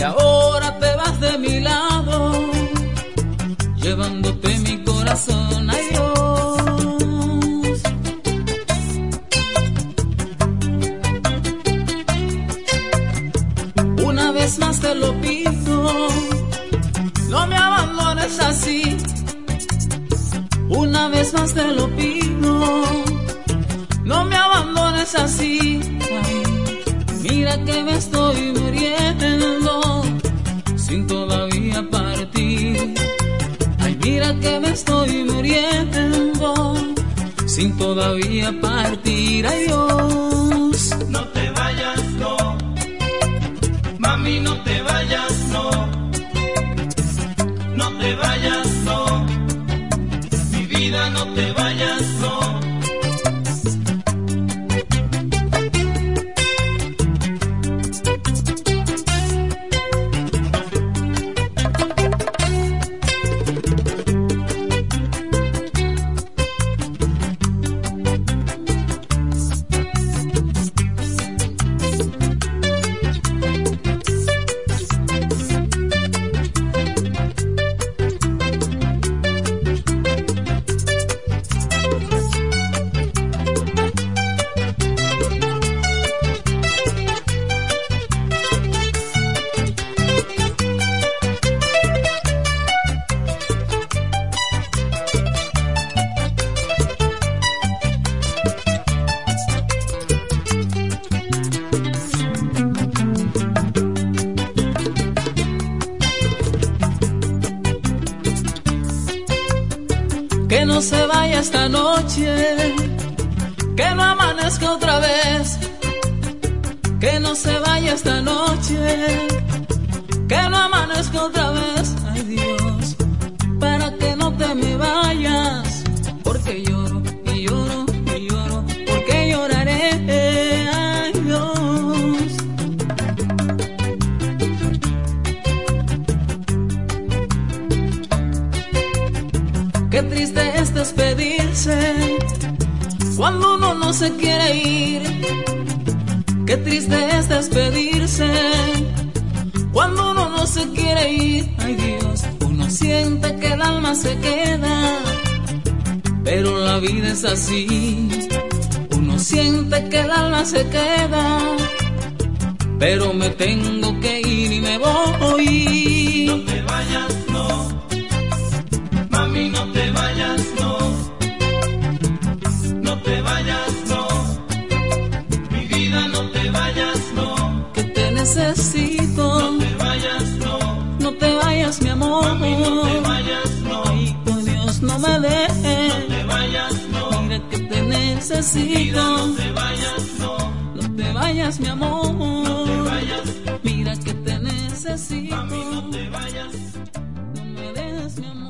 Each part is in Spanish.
y ahora te vas de mi lado, llevándote mi corazón. Ay Dios. Una vez más te lo pido, no me abandones así. Una vez más te lo pido, no me abandones así. Mira que me estoy muriendo sin todavía partir. Ay, mira que me estoy muriendo sin todavía partir. Ay, Dios. No te que no amanezca otra vez. Que no se vaya esta noche, que no amanezca otra vez. Ay Dios, despedirse cuando uno no se quiere ir. Qué triste es despedirse cuando uno no se quiere ir. Ay Dios, uno siente que el alma se queda, pero la vida es así. Uno siente que el alma se queda, pero me tengo que ir y me voy. No te vayas, necesito. No te vayas, no. No te vayas, mi amor. Mami, no te vayas, no. Ay, por Dios, no me No dejes. te vayas, no. Mira que te necesito. no te vayas, no. No te vayas, mi amor. No te vayas, Mira que te necesito. mami, no te vayas. No me dejes, mi amor.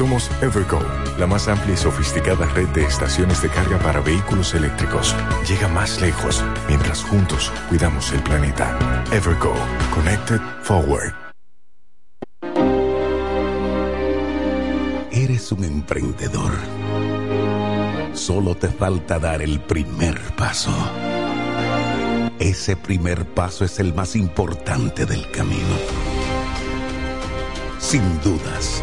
Somos Evergo, la más amplia y sofisticada red de estaciones de carga para vehículos eléctricos. Llega más lejos mientras juntos cuidamos el planeta. Evergo, Connected Forward. Eres un emprendedor. Solo te falta dar el primer paso. Ese primer paso es el más importante del camino. Sin dudas,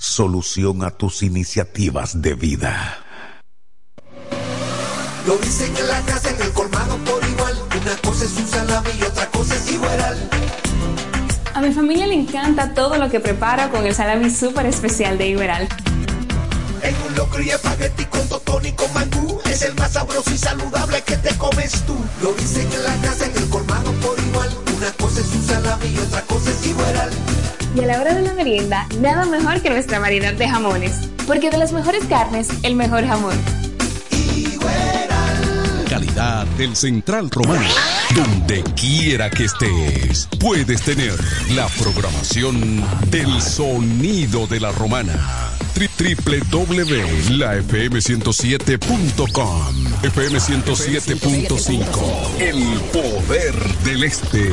solución a tus iniciativas de vida. Lo dicen en la casa, en el colmado por igual. Una cosa es un salami y otra cosa es igual. A mi familia le encanta todo lo que preparo con el salami súper especial de Iberal. En un locro y espagueti con totón y con mangú Es el más sabroso y saludable que te comes tú Lo dicen en la casa, en el colmado por igual Una cosa es un salami y otra cosa es igual Y a la hora de la merienda, nada mejor que nuestra variedad de jamones Porque de las mejores carnes, el mejor jamón Calidad del Central Romano donde quiera que estés, puedes tener la programación del sonido de la romana www.lafm107.com FM 107.5 El poder del este.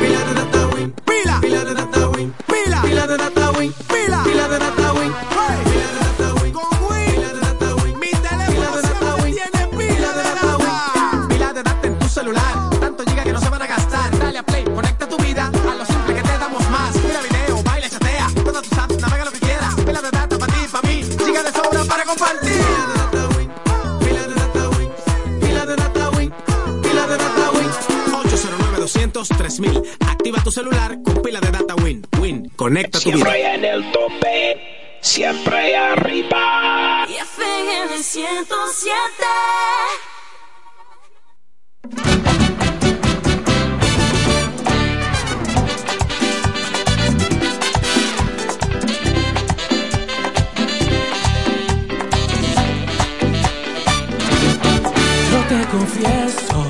Pila de data win, 3000 Activa tu celular con pila de data Win. Win, conecta tu vida. Siempre en el tope, siempre arriba. Y FM 107. Yo te confieso,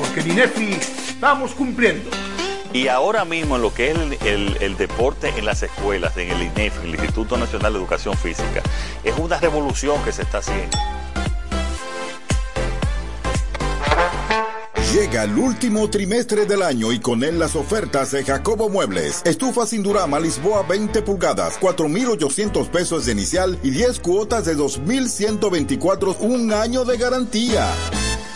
porque en INEFI estamos cumpliendo. Y ahora mismo en lo que es el, el, el, deporte en las escuelas, en el INEF, el Instituto Nacional de Educación Física, es una revolución que se está haciendo. Llega el último trimestre del año y con él las ofertas de Jacobo Muebles. Estufa sin Durama Lisboa 20 pulgadas, 4.800 pesos de inicial y 10 cuotas de 2.124, un año de garantía.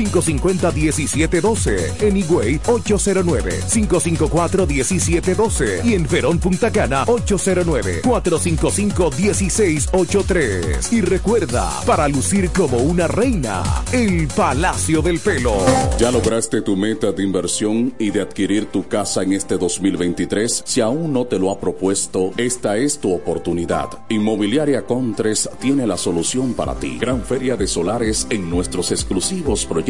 550-1712. En Higüey, 809-554-1712. Y en Verón Punta Cana, 809-455-1683. Y recuerda, para lucir como una reina, el Palacio del Pelo. ¿Ya lograste tu meta de inversión y de adquirir tu casa en este 2023? Si aún no te lo ha propuesto, esta es tu oportunidad. Inmobiliaria Contres tiene la solución para ti. Gran feria de solares en nuestros exclusivos proyectos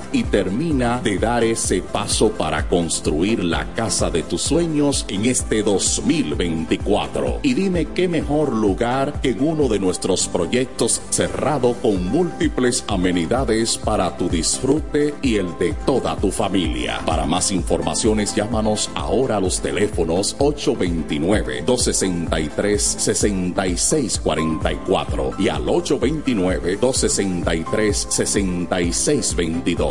y termina de dar ese paso para construir la casa de tus sueños en este 2024. Y dime qué mejor lugar que en uno de nuestros proyectos cerrado con múltiples amenidades para tu disfrute y el de toda tu familia. Para más informaciones llámanos ahora a los teléfonos 829-263-6644 y al 829-263-6622.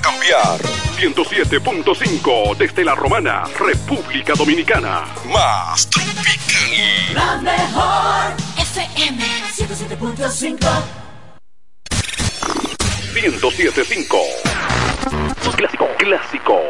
cambiar. 107.5 desde la Romana, República Dominicana. Más tropical. La mejor FM 107.5. 107.5. Clásico, clásico.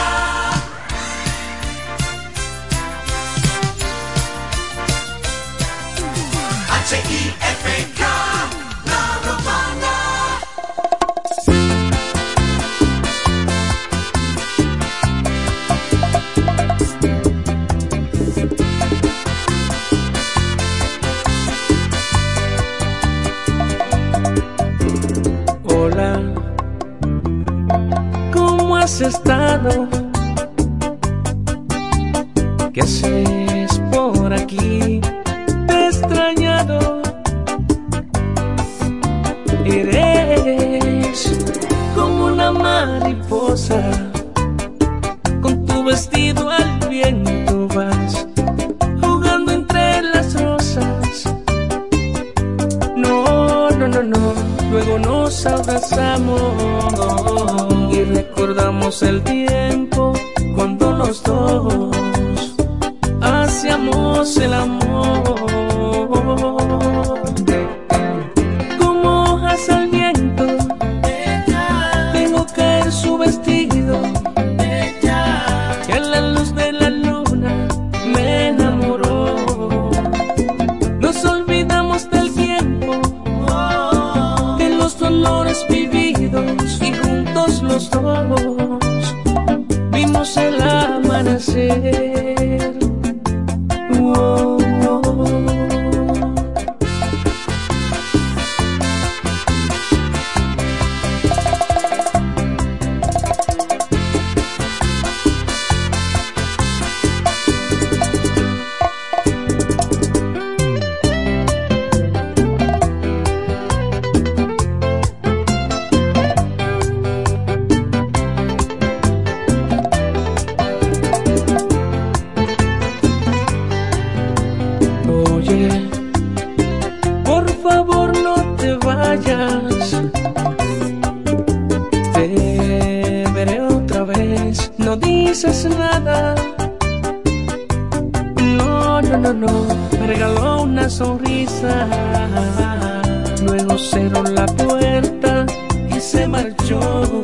Sky. Tchau. cerró la puerta y se marchó.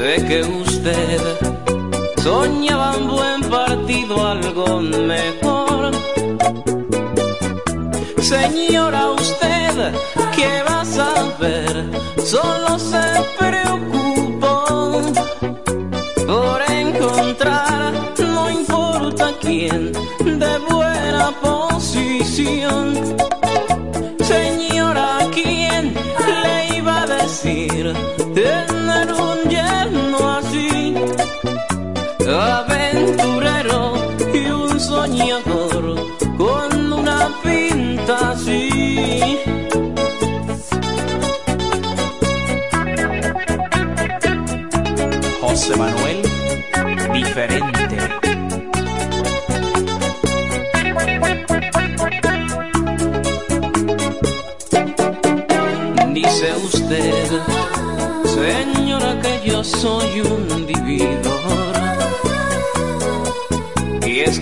Sé que usted soñaba un buen partido, algo mejor. Señora, usted, ¿qué va a saber? Solo se pregunta.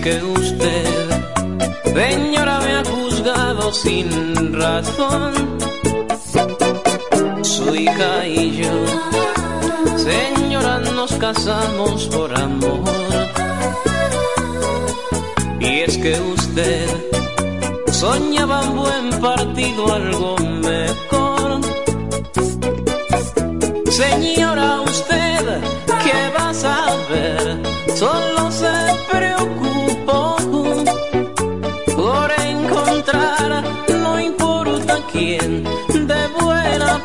que usted, señora, me ha juzgado sin razón. Su hija y yo, señora, nos casamos por amor. Y es que usted soñaba un buen partido, algo mejor. Señora, usted, ¿qué vas a ver? Solo se preocupa.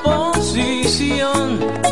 Buena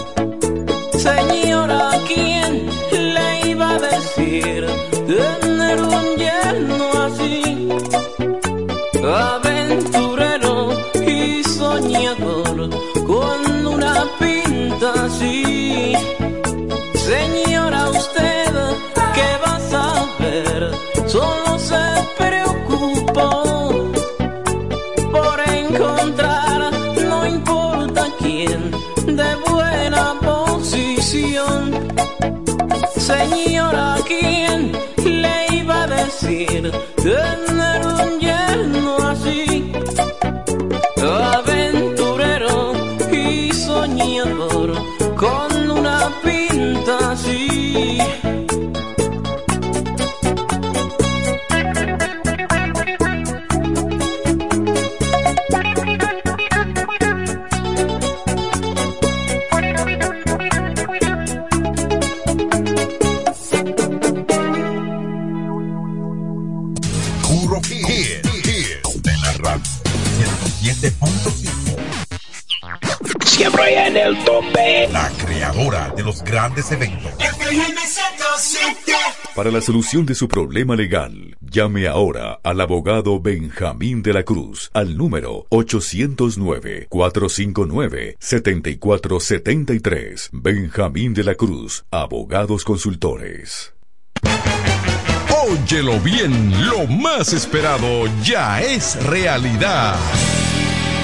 decir tener Para la solución de su problema legal, llame ahora al abogado Benjamín de la Cruz al número 809-459-7473. Benjamín de la Cruz, abogados consultores. Óyelo bien, lo más esperado ya es realidad.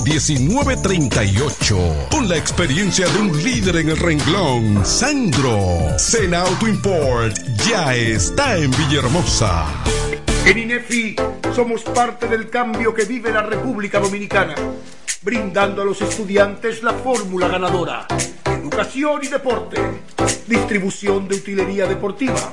809-866-1938. Con la experiencia de un líder en el renglón, Sandro. Sena Auto Import ya está en Villahermosa. En INEFI somos parte del cambio que vive la República Dominicana, brindando a los estudiantes la fórmula ganadora. Educación y deporte, distribución de utilería deportiva,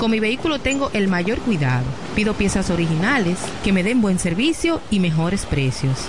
Con mi vehículo tengo el mayor cuidado. Pido piezas originales que me den buen servicio y mejores precios.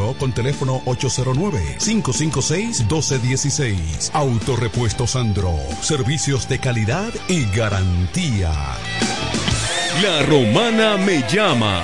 con teléfono 809-556-1216. Autorepuesto Sandro. Servicios de calidad y garantía. La romana me llama.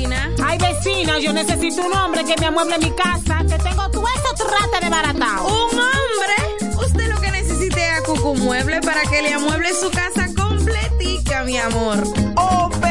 Ay, vecina, yo necesito un hombre que me amueble mi casa, que tengo todo eso trata de baratao. ¿Un hombre? Usted lo que necesite es a Cucu Mueble para que le amueble su casa completica, mi amor. Oh, pero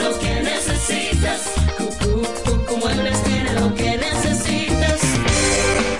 tenemos todo lo que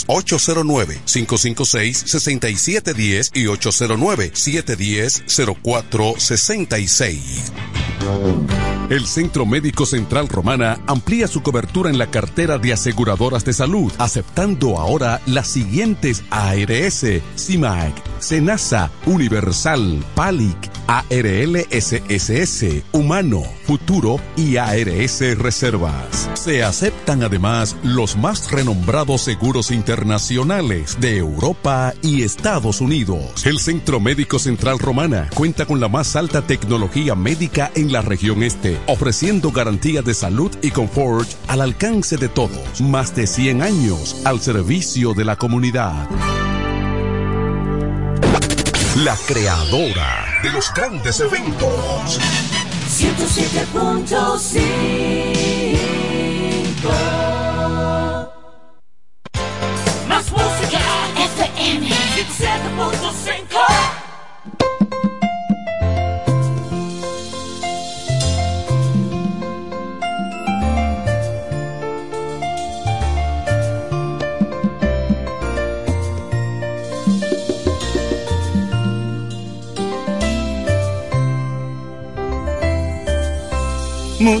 Teléfonos 809-556-6710 y 809-710-0466. El Centro Médico Central Romana amplía su cobertura en la cartera de aseguradoras de salud, aceptando ahora las siguientes ARS, CIMAC, SENASA, Universal, PALIC, ARLSSS, Humano, Futuro y ARS Reservas. Se aceptan además los más renombrados seguros internacionales de Europa y Estados Unidos. El Centro Médico Central Romana cuenta con la más alta tecnología médica en la región este, ofreciendo garantía de salud y confort al alcance de todos. Más de 100 años al servicio de la comunidad. La creadora de los grandes eventos. 107.5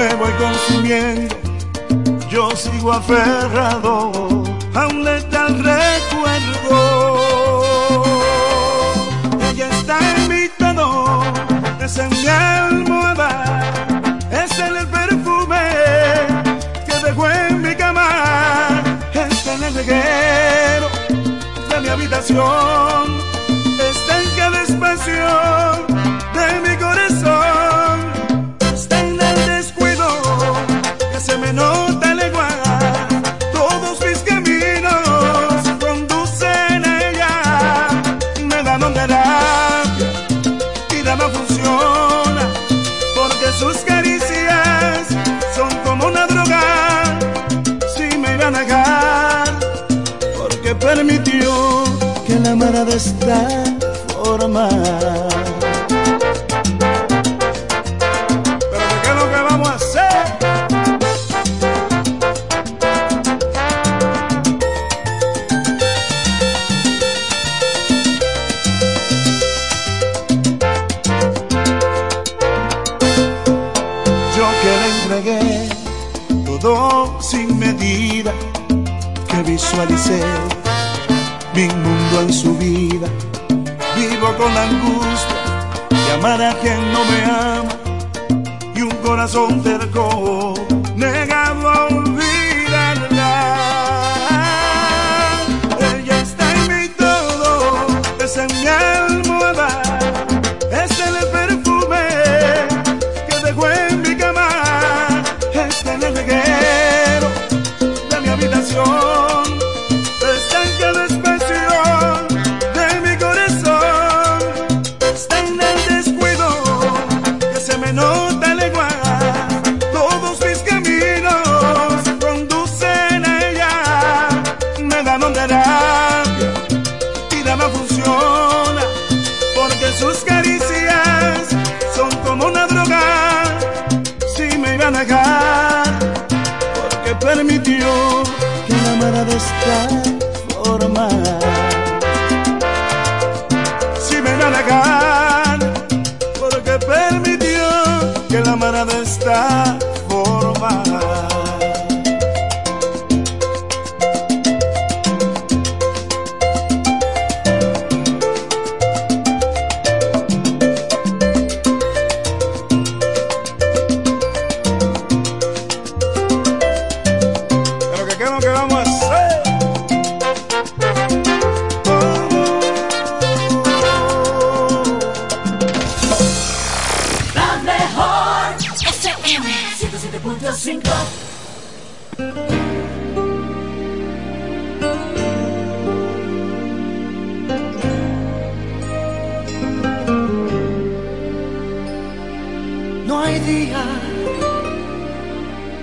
me voy consumiendo, yo sigo aferrado a un letal recuerdo. Ella está en mi tono, es en mi almohada, es en el perfume que dejó en mi cama, es en el reguero de mi habitación, está en cada espacio esta forma ¿Pero qué lo que vamos a hacer? Yo que le entregué todo sin medida, que visualicé con angustia de amar a quien no me ama y un corazón terco negado a olvidarla.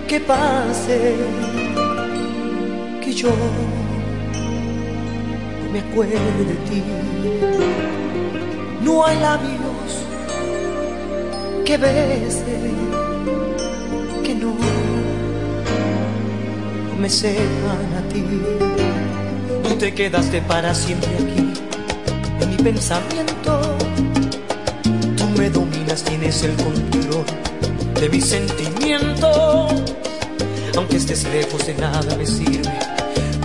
Que pase que yo no me acuerde de ti. No hay labios que besen que no, no me sepan a ti. Tú te quedaste para siempre aquí en mi pensamiento. Me dominas, tienes el control de mis sentimientos. Aunque estés lejos de nada me sirve,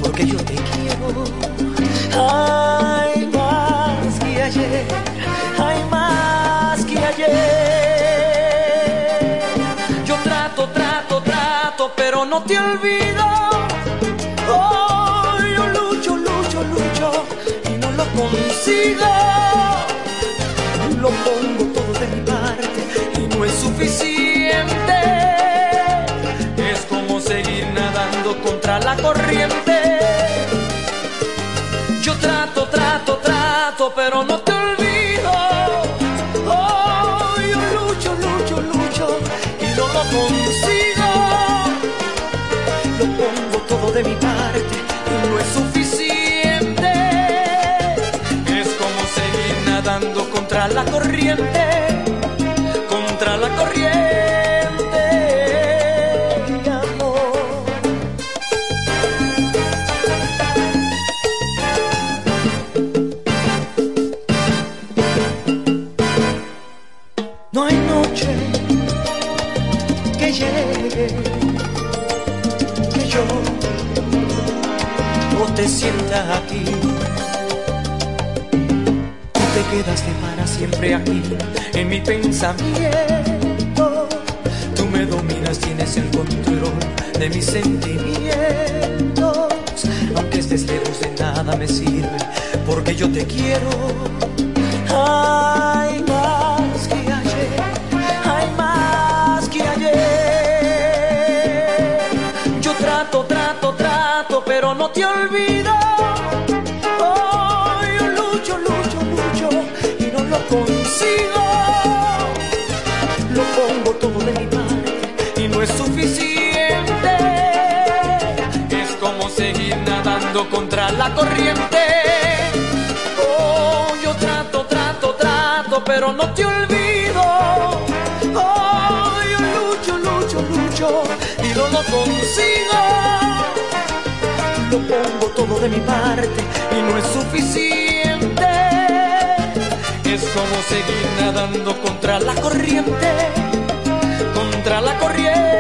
porque yo te quiero. Hay más que ayer, hay más que ayer. Yo trato, trato, trato, pero no te olvido. Oh, yo lucho, lucho, lucho y no lo consigo. Lo pongo y no es suficiente. Es como seguir nadando contra la corriente. Yo trato, trato, trato, pero no te olvido. Oh, yo lucho, lucho, lucho y no lo consigo. Lo pongo todo de mi parte y no es suficiente. Es como seguir nadando contra la corriente, te aquí. Tú te quedaste para siempre aquí en mi pensamiento. Tú me dominas, tienes el control de mis sentimientos. Aunque estés lejos de nada me sirve, porque yo te quiero. Hay más que lo pongo todo de mi parte y no es suficiente. Es como seguir nadando contra la corriente. Oh, yo trato, trato, trato, pero no te olvido. Oh, yo lucho, lucho, lucho y no lo consigo. Lo pongo todo de mi parte y no es suficiente. Es como seguir nadando contra la corriente, contra la corriente.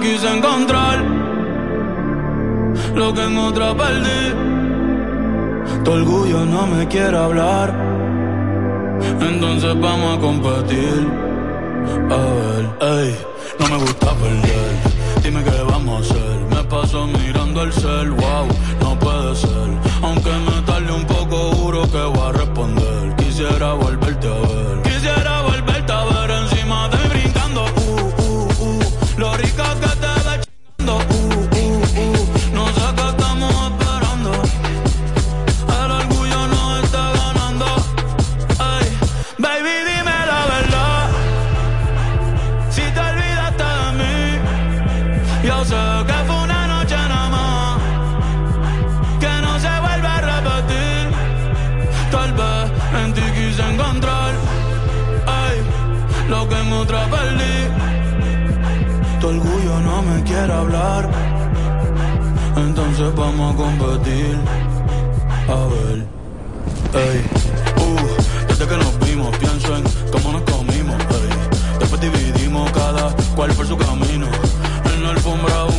quise encontrar lo que en otra perdí. Tu orgullo no me quiere hablar, entonces vamos a competir. A ver, ey, no me gusta perder. Dime qué vamos a hacer. Me paso mirando el cel, wow Que fue una noche nada más que no se vuelve a repetir. Tal vez en ti quise encontrar lo que en otra perdí. Tu orgullo no me quiere hablar, entonces vamos a competir a ver. Uh, desde que nos vimos pienso en cómo nos comimos. Después dividimos cada cual por su camino, el alfombra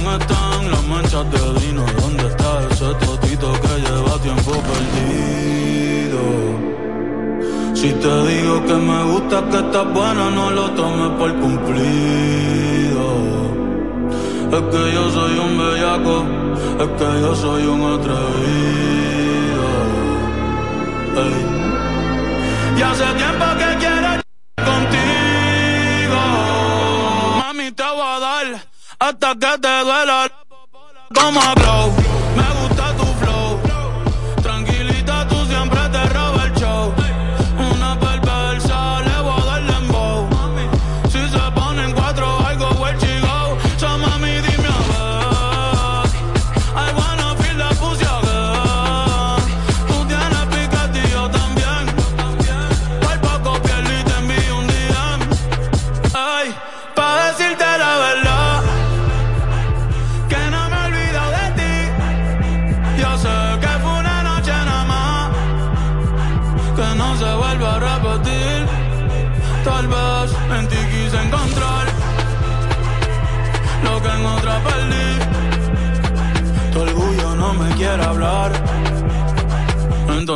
copas de vino. ¿Dónde está ese totito que lleva tiempo perdido? Si te digo que me gusta, que estás buena, no lo tomes por cumplido. Es que yo soy un bellaco, es que yo soy un atrevido. Y hace tiempo que quiero contigo. Mami, te voy a dar hasta que te duela como bro.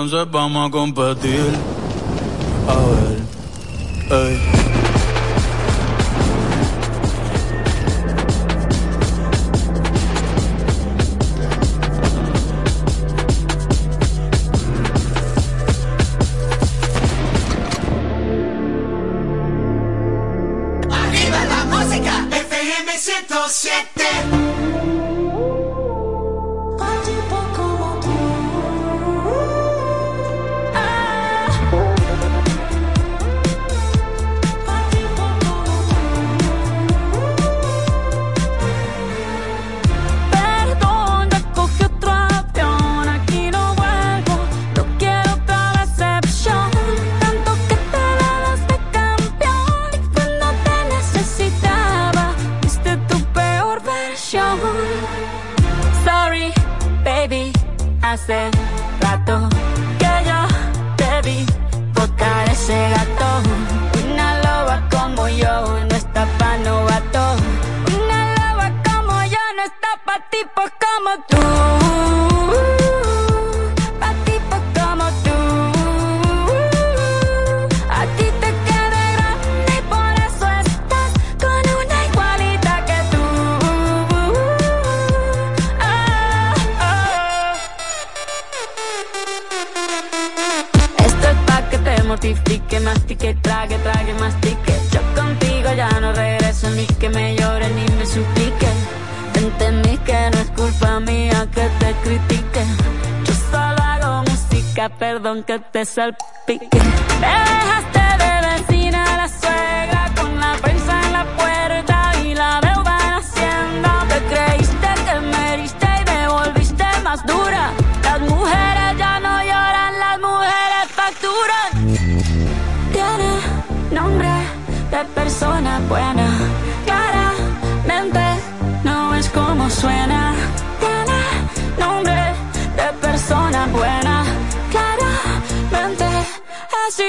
entonces vamos a competir. A ver, ey.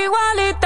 igualita.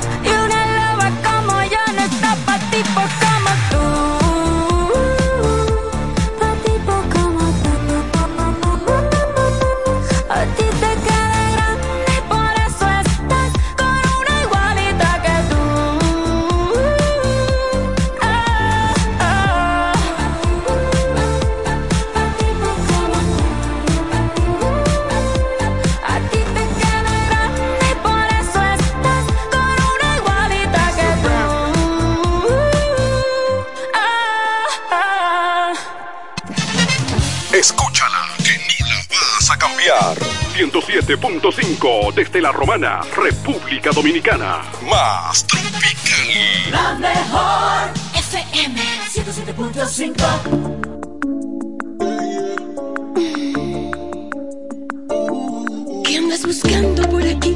107.5 desde La Romana, República Dominicana. Más tropical. La mejor FM 107.5. ¿Qué andas buscando por aquí?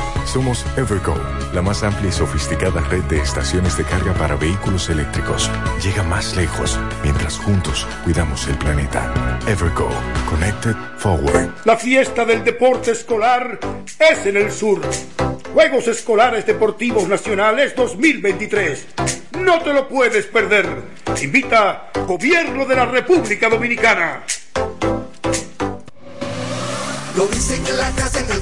Somos Evergo, la más amplia y sofisticada red de estaciones de carga para vehículos eléctricos. Llega más lejos mientras juntos cuidamos el planeta. Evergo, Connected Forward. La fiesta del deporte escolar es en el sur. Juegos Escolares Deportivos Nacionales 2023. No te lo puedes perder. Invita Gobierno de la República Dominicana. Lo dicen en la casa, en el.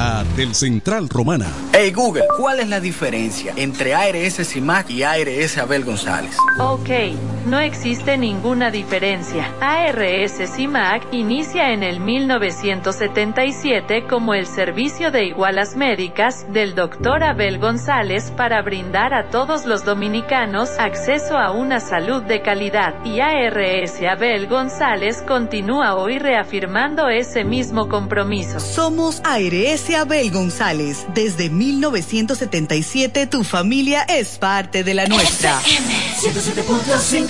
Calidad del Central Romana. Hey Google, ¿cuál es la diferencia entre ARS CIMAC y ARS Abel González? Ok, no existe ninguna diferencia. ARS CIMAC inicia en el 1977 como el servicio de igualas médicas del Dr. Abel González para brindar a todos los dominicanos acceso a una salud de calidad. Y ARS Abel González continúa hoy reafirmando ese mismo compromiso. Somos ARS Abel González. Desde 1977 tu familia es parte de la nuestra. 107.5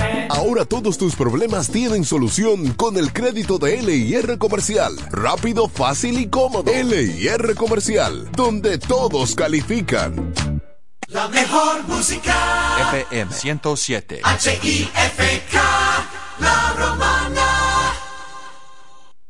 Ahora todos tus problemas tienen solución con el crédito de LIR Comercial. Rápido, fácil y cómodo. LIR Comercial, donde todos califican. La mejor música. FM 107. H-I-F-K. La